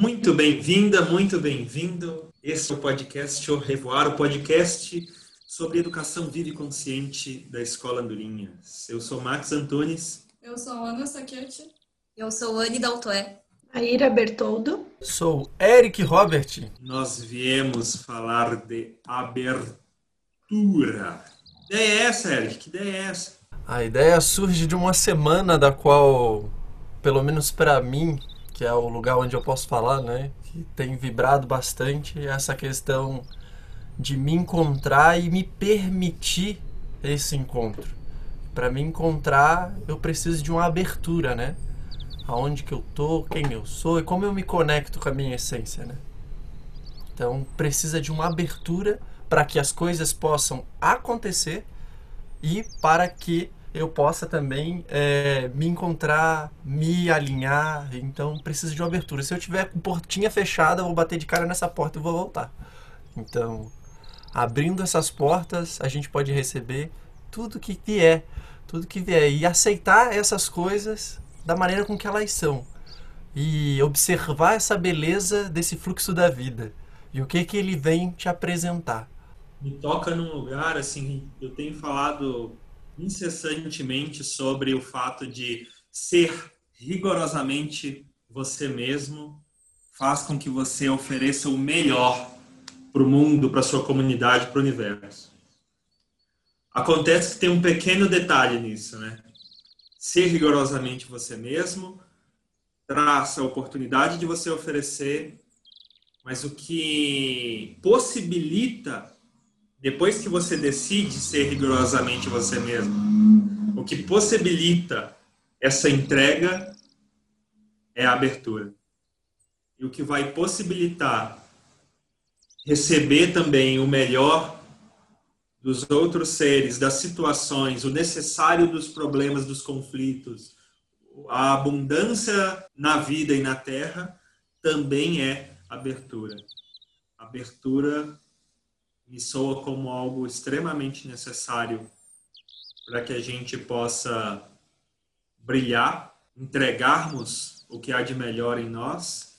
Muito bem-vinda, muito bem-vindo. Esse é o podcast O Revoar, o podcast sobre educação viva e consciente da Escola Andorinhas. Eu sou Max Antunes. Eu sou Ana Saquete. Eu sou Anne Daltoé. Aira Bertoldo. Sou Eric Robert. Nós viemos falar de abertura. Que ideia é essa, Eric? Que ideia é essa? A ideia surge de uma semana da qual, pelo menos para mim, que é o lugar onde eu posso falar, né, que tem vibrado bastante essa questão de me encontrar e me permitir esse encontro. Para me encontrar, eu preciso de uma abertura, né? Aonde que eu tô, quem eu sou e como eu me conecto com a minha essência, né? Então, precisa de uma abertura para que as coisas possam acontecer e para que eu possa também é, me encontrar, me alinhar. Então precisa de uma abertura. Se eu tiver com portinha fechada, eu vou bater de cara nessa porta e vou voltar. Então, abrindo essas portas, a gente pode receber tudo que vier, tudo que vier e aceitar essas coisas da maneira com que elas são e observar essa beleza desse fluxo da vida e o que que ele vem te apresentar. Me toca num lugar assim, eu tenho falado incessantemente sobre o fato de ser rigorosamente você mesmo faz com que você ofereça o melhor para o mundo, para sua comunidade, para o universo. Acontece que tem um pequeno detalhe nisso, né? Ser rigorosamente você mesmo traz a oportunidade de você oferecer, mas o que possibilita depois que você decide ser rigorosamente você mesmo, o que possibilita essa entrega é a abertura. E o que vai possibilitar receber também o melhor dos outros seres, das situações, o necessário dos problemas, dos conflitos, a abundância na vida e na terra, também é abertura. Abertura me soa como algo extremamente necessário para que a gente possa brilhar, entregarmos o que há de melhor em nós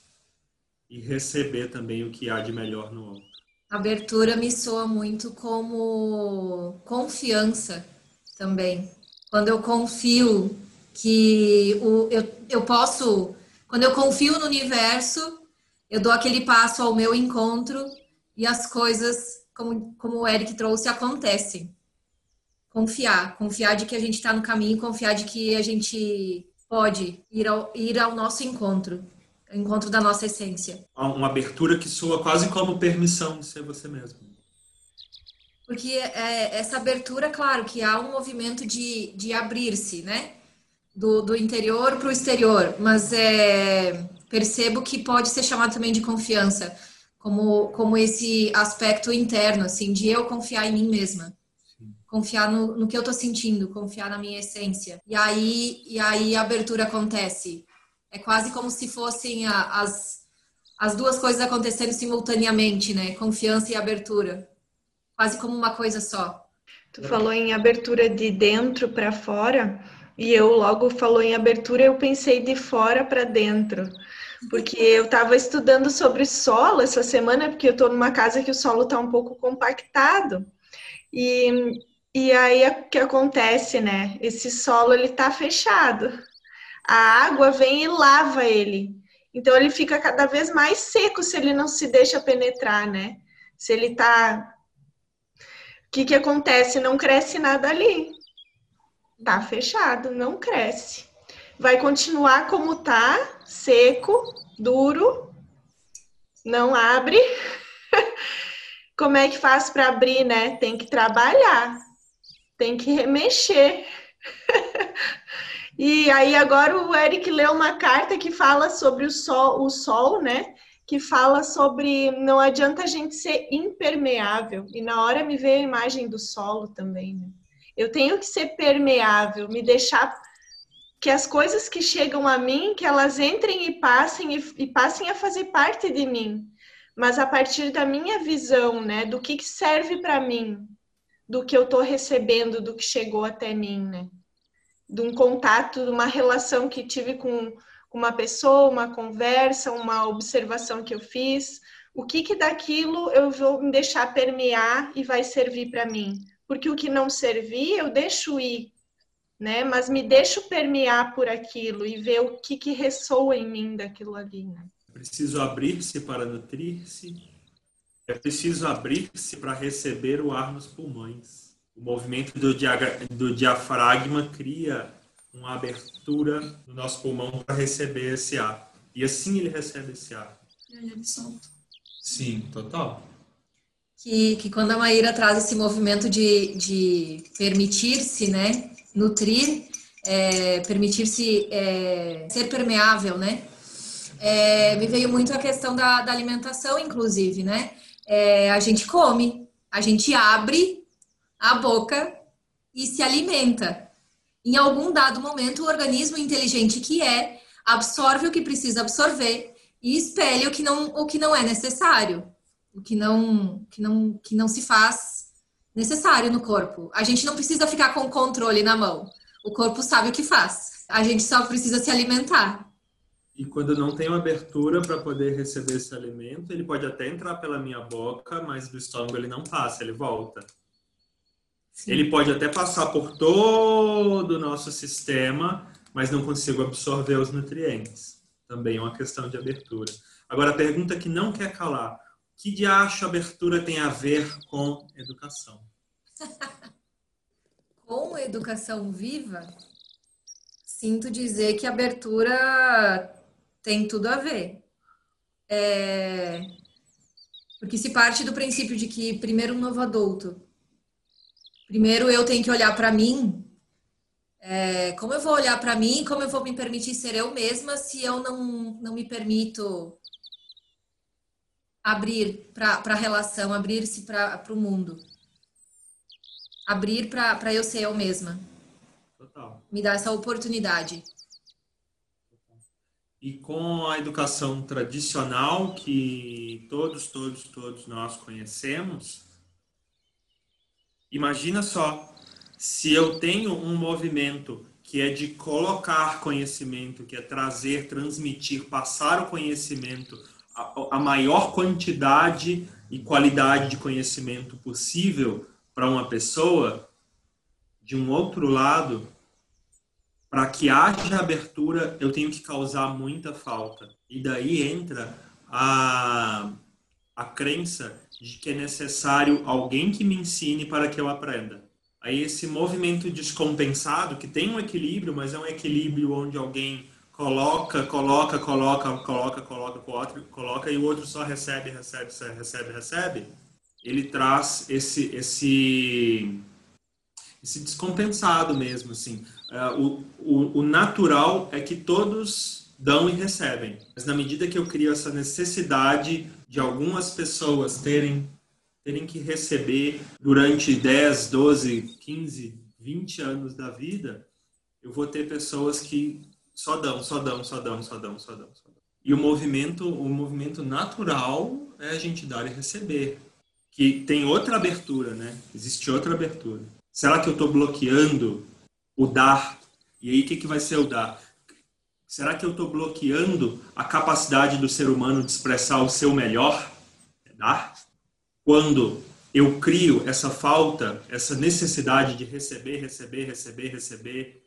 e receber também o que há de melhor no outro. Abertura me soa muito como confiança também. Quando eu confio que o, eu, eu posso, quando eu confio no universo, eu dou aquele passo ao meu encontro e as coisas como, como o Eric trouxe, acontecem. Confiar, confiar de que a gente está no caminho, confiar de que a gente pode ir ao, ir ao nosso encontro, encontro da nossa essência. Uma abertura que soa quase como permissão de ser você mesmo. Porque é, essa abertura, claro, que há um movimento de, de abrir-se, né? Do, do interior para o exterior, mas é, percebo que pode ser chamado também de confiança como, como esse aspecto interno, assim, de eu confiar em mim mesma. Confiar no, no que eu tô sentindo, confiar na minha essência. E aí, e aí a abertura acontece. É quase como se fossem a, as, as duas coisas acontecendo simultaneamente, né? Confiança e abertura. Quase como uma coisa só. Tu falou em abertura de dentro para fora, e eu logo falou em abertura, eu pensei de fora para dentro porque eu estava estudando sobre solo essa semana, porque eu estou numa casa que o solo está um pouco compactado. E, e aí o que acontece, né? Esse solo ele está fechado. A água vem e lava ele. Então ele fica cada vez mais seco se ele não se deixa penetrar, né? Se ele está o que, que acontece? Não cresce nada ali. Tá fechado, não cresce vai continuar como tá, seco, duro, não abre. como é que faz para abrir, né? Tem que trabalhar, tem que remexer. e aí agora o Eric leu uma carta que fala sobre o sol, o sol, né? Que fala sobre não adianta a gente ser impermeável. E na hora me veio a imagem do solo também, né? Eu tenho que ser permeável, me deixar que as coisas que chegam a mim, que elas entrem e passem e, e, passem a fazer parte de mim, mas a partir da minha visão, né, do que, que serve para mim, do que eu estou recebendo, do que chegou até mim, né, de um contato, de uma relação que tive com, uma pessoa, uma conversa, uma observação que eu fiz, o que que daquilo eu vou me deixar permear e vai servir para mim? Porque o que não servir, eu deixo ir, né? Mas me deixo permear por aquilo e ver o que que ressoa em mim daquilo ali, né? Preciso abrir-se para nutrir-se. É preciso abrir-se para receber o ar nos pulmões. O movimento do, do diafragma cria uma abertura no nosso pulmão para receber esse ar. E assim ele recebe esse ar. Ele absorve. Sim, total. Que, que quando a Maíra traz esse movimento de, de permitir-se, né, nutrir, é, permitir-se é, ser permeável, né, é, me veio muito a questão da, da alimentação, inclusive, né, é, a gente come, a gente abre a boca e se alimenta. Em algum dado momento, o organismo inteligente que é absorve o que precisa absorver e espelha o que não, o que não é necessário, o que não, que não, que não se faz necessário no corpo. A gente não precisa ficar com o controle na mão. O corpo sabe o que faz. A gente só precisa se alimentar. E quando não tem uma abertura para poder receber esse alimento, ele pode até entrar pela minha boca, mas do estômago ele não passa, ele volta. Sim. Ele pode até passar por todo o nosso sistema, mas não consigo absorver os nutrientes também é uma questão de abertura. Agora, a pergunta que não quer calar: que de acho abertura tem a ver com educação? com educação viva, sinto dizer que abertura tem tudo a ver. É... Porque se parte do princípio de que, primeiro, um novo adulto, primeiro eu tenho que olhar para mim é, como eu vou olhar para mim, como eu vou me permitir ser eu mesma se eu não, não me permito abrir para a relação, abrir-se para o mundo. Abrir para eu ser eu mesma. Total. Me dar essa oportunidade. E com a educação tradicional que todos, todos, todos nós conhecemos, imagina só se eu tenho um movimento que é de colocar conhecimento, que é trazer, transmitir, passar o conhecimento, a, maior quantidade e qualidade de conhecimento possível para uma pessoa, de um outro lado, para que haja abertura, eu tenho que causar muita falta. E daí entra a, a crença de que é necessário alguém que me ensine para que eu aprenda. Aí esse movimento descompensado, que tem um equilíbrio, mas é um equilíbrio onde alguém coloca, coloca, coloca, coloca, coloca, coloca, coloca e o outro só recebe, recebe, recebe, recebe. Ele traz esse esse esse descompensado mesmo, assim. Uh, o, o, o natural é que todos dão e recebem. Mas na medida que eu crio essa necessidade de algumas pessoas terem terem que receber durante 10, 12, 15, 20 anos da vida, eu vou ter pessoas que só dão, só dão, só dão, só dão, só dão, só dão. E o movimento, o movimento natural é a gente dar e receber, que tem outra abertura, né? Existe outra abertura. Será que eu estou bloqueando o dar? E aí o que, que vai ser o dar? Será que eu estou bloqueando a capacidade do ser humano de expressar o seu melhor? É dar? quando eu crio essa falta, essa necessidade de receber, receber, receber, receber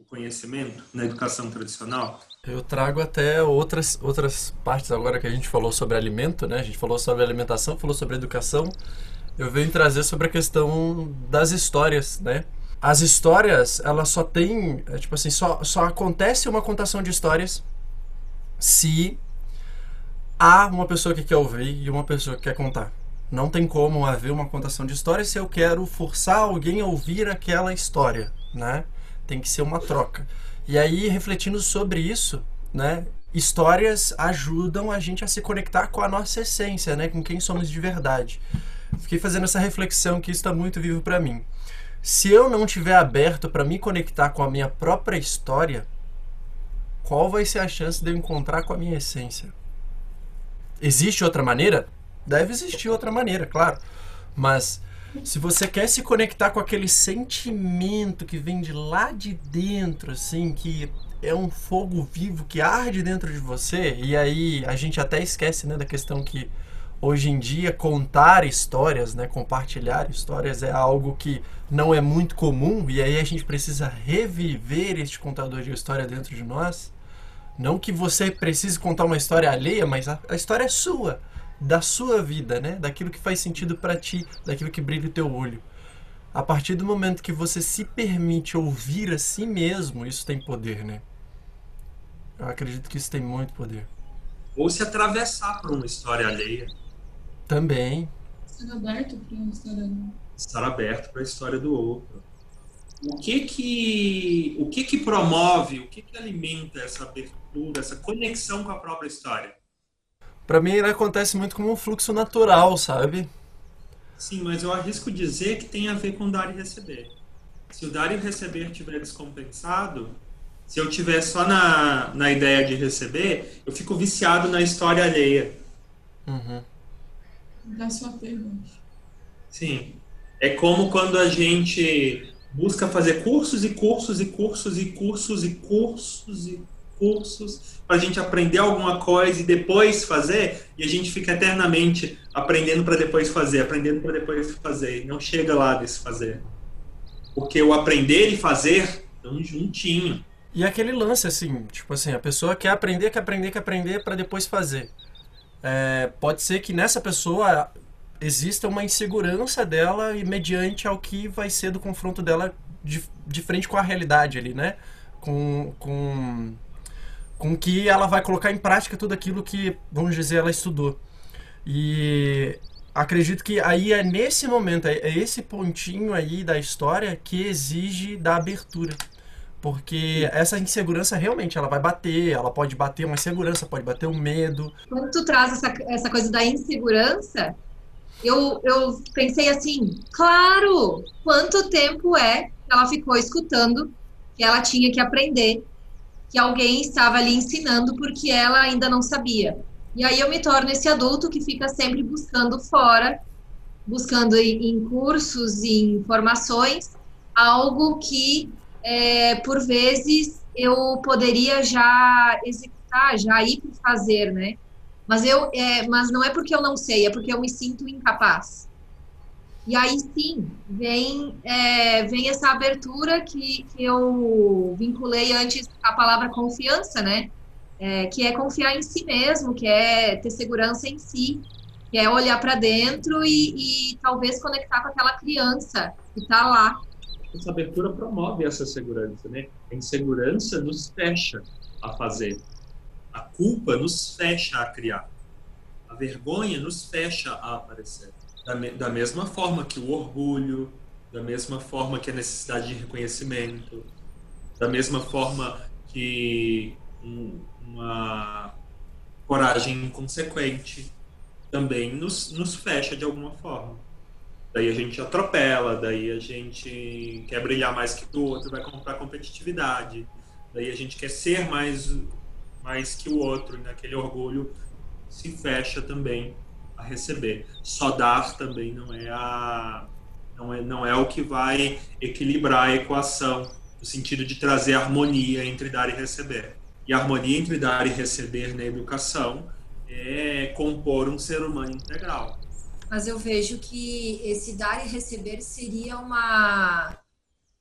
o conhecimento na educação tradicional? Eu trago até outras, outras partes agora que a gente falou sobre alimento, né? A gente falou sobre alimentação, falou sobre educação. Eu venho trazer sobre a questão das histórias, né? As histórias, elas só tem, é, tipo assim, só, só acontece uma contação de histórias se há uma pessoa que quer ouvir e uma pessoa que quer contar. Não tem como haver uma contação de história se eu quero forçar alguém a ouvir aquela história, né? Tem que ser uma troca. E aí, refletindo sobre isso, né? Histórias ajudam a gente a se conectar com a nossa essência, né? Com quem somos de verdade. Fiquei fazendo essa reflexão que está muito vivo para mim. Se eu não tiver aberto para me conectar com a minha própria história, qual vai ser a chance de eu encontrar com a minha essência? Existe outra maneira? Deve existir outra maneira, claro. Mas se você quer se conectar com aquele sentimento que vem de lá de dentro, assim, que é um fogo vivo que arde dentro de você, e aí a gente até esquece né, da questão que hoje em dia contar histórias, né, compartilhar histórias é algo que não é muito comum e aí a gente precisa reviver este contador de história dentro de nós. Não que você precise contar uma história alheia, mas a, a história é sua, da sua vida, né, daquilo que faz sentido para ti, daquilo que brilha o teu olho. A partir do momento que você se permite ouvir a si mesmo, isso tem poder, né? Eu acredito que isso tem muito poder. Ou se atravessar por uma história alheia. Também. Estar aberto para uma história alheia. Estar aberto para a história do outro. O que que, o que, que promove, o que, que alimenta essa abertura, essa conexão com a própria história? Para mim, ele acontece muito como um fluxo natural, sabe? Sim, mas eu arrisco dizer que tem a ver com dar e receber. Se o dar e receber estiver descompensado, se eu tiver só na, na ideia de receber, eu fico viciado na história alheia. Uhum. Da sua pergunta. Sim. É como quando a gente busca fazer cursos e cursos e cursos e cursos e cursos e cursos para a gente aprender alguma coisa e depois fazer, e a gente fica eternamente aprendendo para depois fazer, aprendendo para depois fazer, e não chega lá desse fazer. Porque o aprender e fazer estão juntinho. E aquele lance, assim, tipo assim, a pessoa quer aprender, quer aprender, quer aprender para depois fazer. É, pode ser que nessa pessoa exista uma insegurança dela e mediante ao que vai ser do confronto dela de, de frente com a realidade ali, né? Com, com, com que ela vai colocar em prática tudo aquilo que, vamos dizer, ela estudou. E acredito que aí é nesse momento, é é esse pontinho aí da história que exige da abertura. Porque essa insegurança realmente ela vai bater, ela pode bater uma insegurança, pode bater um medo. Quando tu traz essa, essa coisa da insegurança, eu, eu pensei assim, claro, quanto tempo é que ela ficou escutando que ela tinha que aprender, que alguém estava ali ensinando porque ela ainda não sabia. E aí eu me torno esse adulto que fica sempre buscando fora, buscando em, cursos, em informações, algo que é, por vezes eu poderia já executar, já ir para fazer, né? Mas eu, é, mas não é porque eu não sei, é porque eu me sinto incapaz. E aí sim vem é, vem essa abertura que, que eu vinculei antes a palavra confiança, né? É, que é confiar em si mesmo, que é ter segurança em si, que é olhar para dentro e, e talvez conectar com aquela criança que está lá essa abertura promove essa segurança, né? A insegurança nos fecha a fazer. A culpa nos fecha a criar. A vergonha nos fecha a aparecer. Da, da mesma forma que o orgulho, da mesma forma que a necessidade de reconhecimento, da mesma forma que um, uma coragem inconsequente também nos, nos fecha de alguma forma. Daí a gente atropela, daí a gente quer brilhar mais que o outro, vai comprar competitividade. Daí a gente quer ser mais, mais que o outro, naquele orgulho se fecha também a receber. Só dar também não é a não é, não é o que vai equilibrar a equação, no sentido de trazer harmonia entre dar e receber. E a harmonia entre dar e receber na educação é compor um ser humano integral mas eu vejo que esse dar e receber seria uma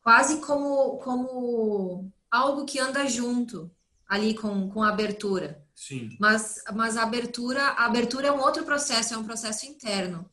quase como como algo que anda junto ali com, com a abertura. Sim. Mas mas a abertura a abertura é um outro processo, é um processo interno.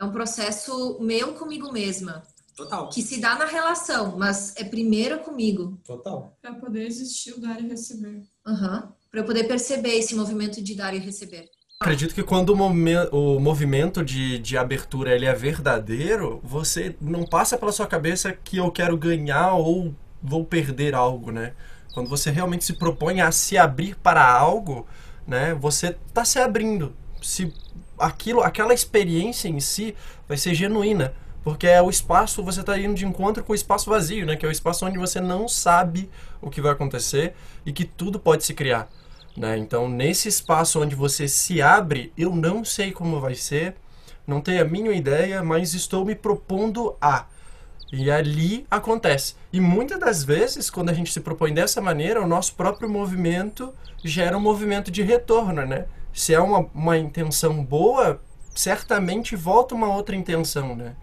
É um processo meu comigo mesma. Total. Que se dá na relação, mas é primeiro comigo. Total. Para poder existir o dar e receber. Uhum. Para eu poder perceber esse movimento de dar e receber. Acredito que quando o, momen- o movimento de, de abertura ele é verdadeiro, você não passa pela sua cabeça que eu quero ganhar ou vou perder algo, né? Quando você realmente se propõe a se abrir para algo, né? Você está se abrindo. Se aquilo, aquela experiência em si vai ser genuína, porque é o espaço, você está indo de encontro com o espaço vazio, né? Que é o espaço onde você não sabe o que vai acontecer e que tudo pode se criar. Né? Então, nesse espaço onde você se abre, eu não sei como vai ser, não tenho a mínima ideia, mas estou me propondo a. E ali acontece. E muitas das vezes, quando a gente se propõe dessa maneira, o nosso próprio movimento gera um movimento de retorno, né? Se é uma, uma intenção boa, certamente volta uma outra intenção, né?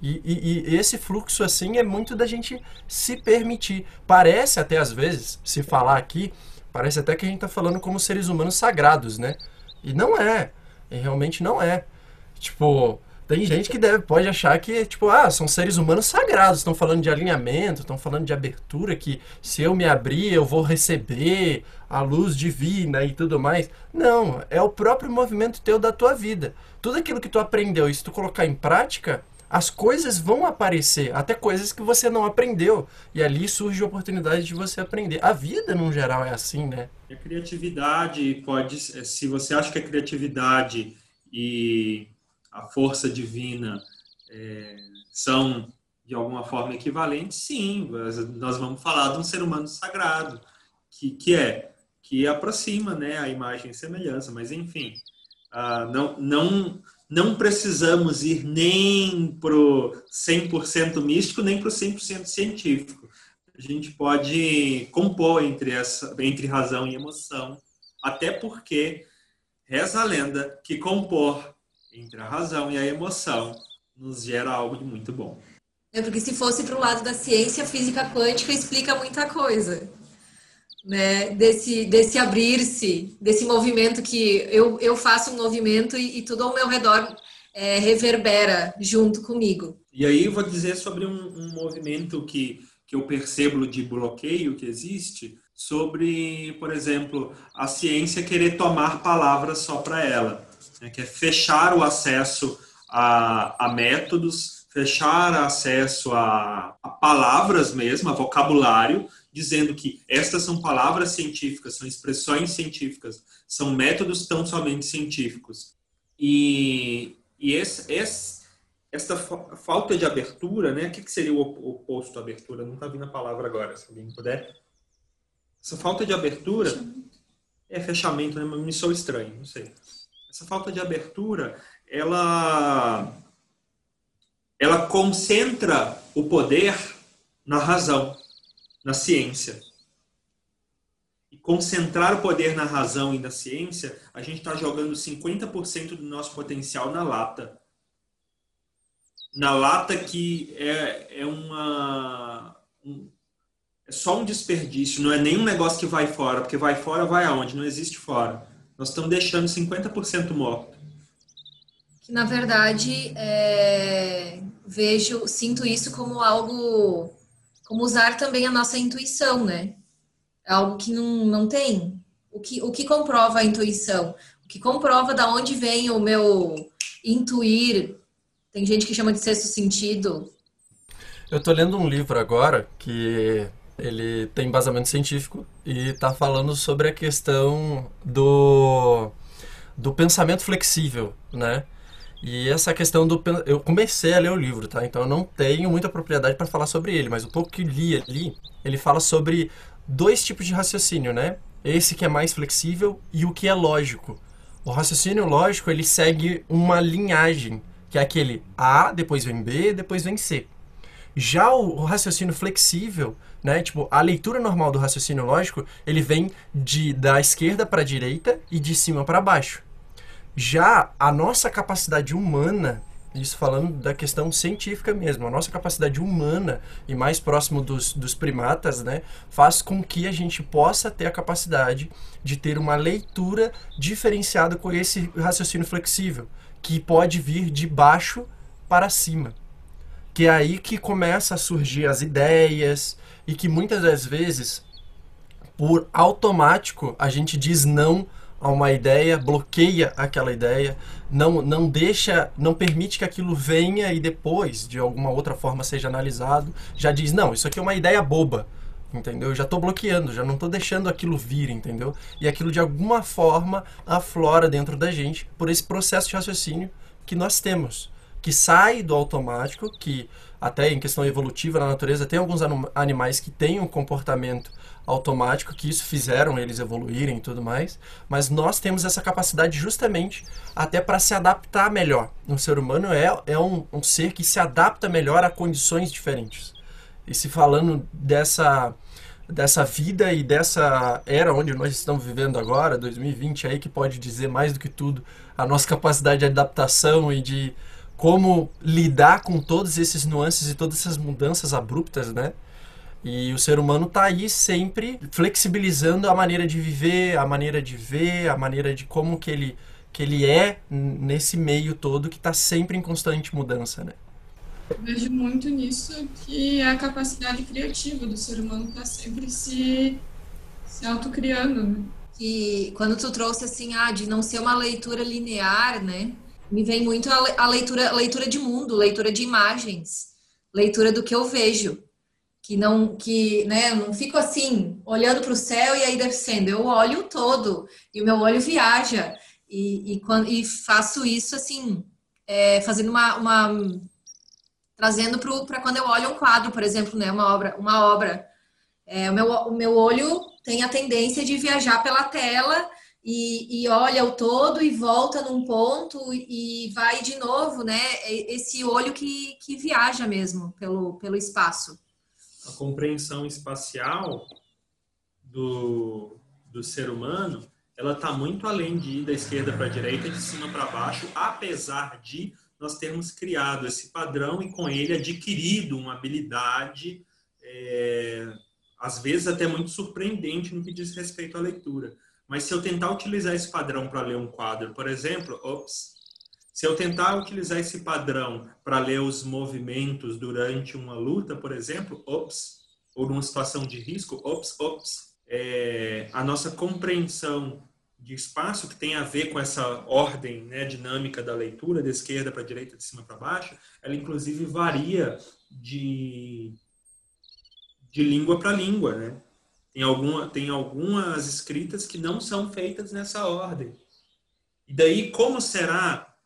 E, e, e, esse fluxo, assim, é muito da gente se permitir. Parece até, às vezes, se falar aqui, parece até que a gente está falando como seres humanos sagrados, né? E não é. E realmente não é. Tipo, tem gente que deve, pode achar que, tipo, ah, são seres humanos sagrados, estão falando de alinhamento, estão falando de abertura, que se eu me abrir, eu vou receber a luz divina e tudo mais. Não, é o próprio movimento teu da tua vida. Tudo aquilo que tu aprendeu e se tu colocar em prática, as coisas vão aparecer, até coisas que você não aprendeu. E ali surge a oportunidade de você aprender. A vida, no geral, é assim, né? A criatividade pode, se você acha que a criatividade e a força divina é, são de alguma forma equivalentes, sim, nós vamos falar de um ser humano sagrado, que, que é, que aproxima né, a imagem e semelhança, mas enfim, uh, não, não, não precisamos ir nem para o 100% místico, nem para o 100% científico. A gente pode compor entre, essa, entre razão e emoção, até porque reza a lenda que compor entre a razão e a emoção nos gera algo de muito bom. É porque se fosse para o lado da ciência, a física quântica explica muita coisa. Né? Desse, desse abrir-se, desse movimento que eu, eu faço um movimento e, e tudo ao meu redor é, reverbera junto comigo. E aí eu vou dizer sobre um, um movimento que, que eu percebo de bloqueio que existe, sobre, por exemplo, a ciência querer tomar palavras só para ela né, que é fechar o acesso a, a métodos, fechar acesso a, a, palavras mesmo, a vocabulário, dizendo que estas são palavras científicas, são expressões científicas, são métodos tão somente científicos. E, e esse, esse, esta falta de abertura, né? O que, seria o oposto à abertura? Não está vindo a palavra agora, se alguém puder. Essa falta de abertura é fechamento, né? Me sou estranho, não sei essa falta de abertura, ela, ela concentra o poder na razão, na ciência. E concentrar o poder na razão e na ciência, a gente está jogando 50% do nosso potencial na lata. Na lata que é, é uma. Um, é só um desperdício, não é nenhum negócio que vai fora, porque vai fora, vai aonde? Não existe fora nós estamos deixando 50% morto. Que, na verdade, é, vejo, sinto isso como algo, como usar também a nossa intuição, né? É algo que não, não tem. O que, o que comprova a intuição? O que comprova da onde vem o meu intuir? Tem gente que chama de sexto sentido. Eu estou lendo um livro agora que ele tem embasamento científico e está falando sobre a questão do, do pensamento flexível, né? E essa questão do. Eu comecei a ler o livro, tá? Então eu não tenho muita propriedade para falar sobre ele, mas o pouco que li ali, ele fala sobre dois tipos de raciocínio, né? Esse que é mais flexível e o que é lógico. O raciocínio lógico, ele segue uma linhagem, que é aquele A, depois vem B, depois vem C. Já o raciocínio flexível, né? Tipo, a leitura normal do raciocínio lógico, ele vem de da esquerda para a direita e de cima para baixo. Já a nossa capacidade humana, isso falando da questão científica mesmo, a nossa capacidade humana e mais próximo dos, dos primatas, né, faz com que a gente possa ter a capacidade de ter uma leitura diferenciada com esse raciocínio flexível, que pode vir de baixo para cima que é aí que começa a surgir as ideias e que muitas das vezes, por automático, a gente diz não a uma ideia, bloqueia aquela ideia, não, não deixa, não permite que aquilo venha e depois, de alguma outra forma, seja analisado, já diz, não, isso aqui é uma ideia boba, entendeu? Eu já estou bloqueando, já não estou deixando aquilo vir, entendeu? E aquilo, de alguma forma, aflora dentro da gente por esse processo de raciocínio que nós temos que sai do automático, que até em questão evolutiva na natureza tem alguns animais que têm um comportamento automático, que isso fizeram eles evoluírem e tudo mais, mas nós temos essa capacidade justamente até para se adaptar melhor. O ser humano é, é um, um ser que se adapta melhor a condições diferentes. E se falando dessa dessa vida e dessa era onde nós estamos vivendo agora, 2020 aí que pode dizer mais do que tudo a nossa capacidade de adaptação e de como lidar com todos esses nuances e todas essas mudanças abruptas, né? E o ser humano está aí sempre flexibilizando a maneira de viver, a maneira de ver, a maneira de como que ele, que ele é nesse meio todo que está sempre em constante mudança, né? Eu vejo muito nisso que é a capacidade criativa do ser humano está sempre se, se autocriando, né? E quando tu trouxe assim, ah, de não ser uma leitura linear, né? Me vem muito a, a leitura, leitura de mundo, leitura de imagens, leitura do que eu vejo que não que né eu não fico assim olhando para o céu e aí descendo. Eu olho todo e o meu olho viaja. E, e, quando, e faço isso assim é, fazendo uma, uma trazendo para quando eu olho um quadro por exemplo né uma obra uma obra. É, o meu o meu olho tem a tendência de viajar pela tela e, e olha o todo e volta num ponto e vai de novo né esse olho que, que viaja mesmo pelo pelo espaço a compreensão espacial do, do ser humano, ela está muito além de ir da esquerda para a direita, de cima para baixo, apesar de nós termos criado esse padrão e com ele adquirido uma habilidade, é, às vezes até muito surpreendente no que diz respeito à leitura. Mas se eu tentar utilizar esse padrão para ler um quadro, por exemplo, ops, se eu tentar utilizar esse padrão para ler os movimentos durante uma luta, por exemplo, ops, ou numa situação de risco, ops, ops, é, a nossa compreensão de espaço, que tem a ver com essa ordem né, dinâmica da leitura, da esquerda para a direita, de cima para baixo, ela inclusive varia de, de língua para língua. Né? Tem, alguma, tem algumas escritas que não são feitas nessa ordem. E daí, como será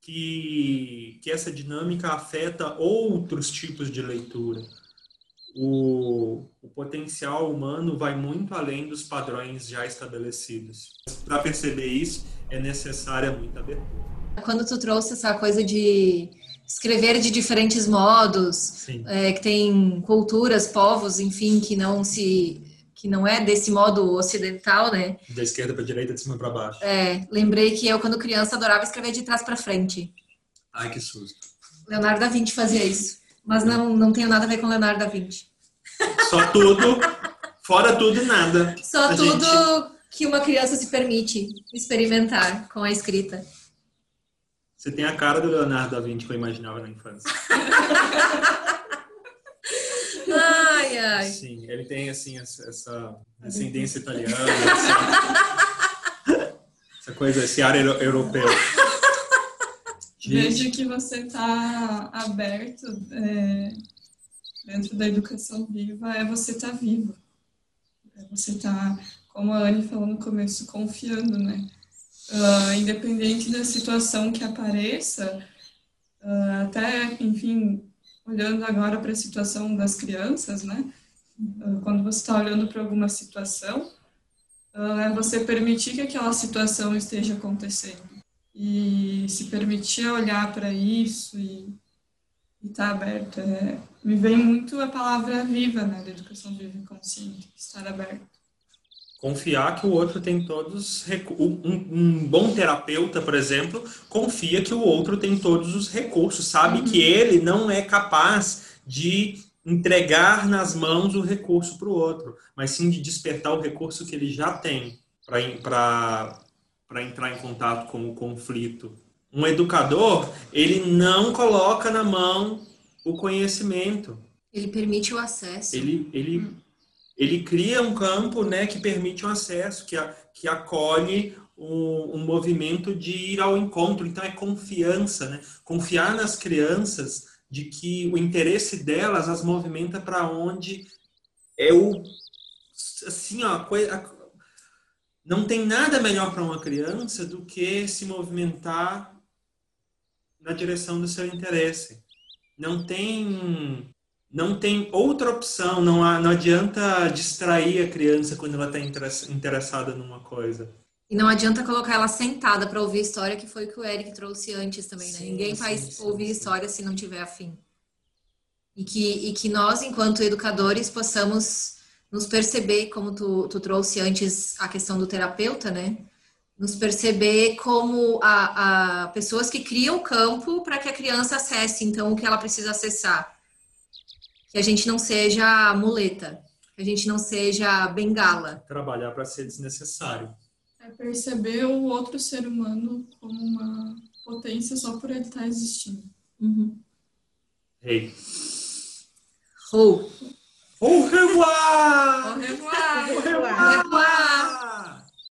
que, que essa dinâmica afeta outros tipos de leitura. O, o potencial humano vai muito além dos padrões já estabelecidos. Para perceber isso, é necessária muita abertura. Quando tu trouxe essa coisa de escrever de diferentes modos, é, que tem culturas, povos, enfim, que não se que não é desse modo ocidental, né? Da esquerda para direita, de cima para baixo. É, lembrei que eu quando criança adorava escrever de trás para frente. Ai, que susto. Leonardo da Vinci fazia isso, mas não não tenho nada a ver com Leonardo da Vinci. Só tudo, fora tudo nada. Só a tudo gente... que uma criança se permite experimentar com a escrita. Você tem a cara do Leonardo da Vinci que eu imaginava na infância. Ai, ai. Sim, ele tem assim essa descendência italiana, essa, essa coisa, esse ar europeu. Vejo que você está aberto é, dentro da educação viva, é você estar tá vivo. É você estar, tá, como a Anne falou no começo, confiando, né? Uh, independente da situação que apareça, uh, até, enfim, olhando agora para a situação das crianças, né? Ah, quando você está olhando para alguma situação, ah, é você permitir que aquela situação esteja acontecendo e se permitir olhar para isso e estar tá aberto. É, me vem muito a palavra viva, né, da educação viva e consciente, estar aberto confiar que o outro tem todos um, um, bom terapeuta, por exemplo, confia que o outro tem todos os recursos, sabe uhum. que ele não é capaz de entregar nas mãos o recurso para o outro, mas sim de despertar o recurso que ele já tem para entrar em contato com o conflito. Um educador, ele não coloca na mão o conhecimento. Ele permite o acesso. Ele, ele hum ele cria um campo né, que permite o acesso, que, a, que acolhe um, um, movimento de ir ao encontro. Então, é confiança, né? confiar nas crianças de que o interesse delas as movimenta para onde é o. Assim, ó, não tem nada melhor para uma criança do que se movimentar na direção do seu interesse. Não tem não tem outra opção, não, há, não adianta distrair a criança quando ela está interessada numa coisa. E não adianta colocar ela sentada para ouvir história, que foi o que o Eric trouxe antes também, né? Sim, Ninguém sim, faz sim, ouvir história se não tiver afim. E que, e que nós, enquanto educadores, possamos nos perceber, como tu, tu trouxe antes a questão do terapeuta, né? Nos perceber como a, a pessoas que criam o campo para que a criança acesse, então, o que ela precisa acessar que a gente não seja muleta, que a gente não seja bengala. Trabalhar para ser desnecessário. É perceber o outro ser humano como uma potência só por ele estar tá existindo. Uhum. Hey. Au. Au revoir! Au revoir! Au revoir!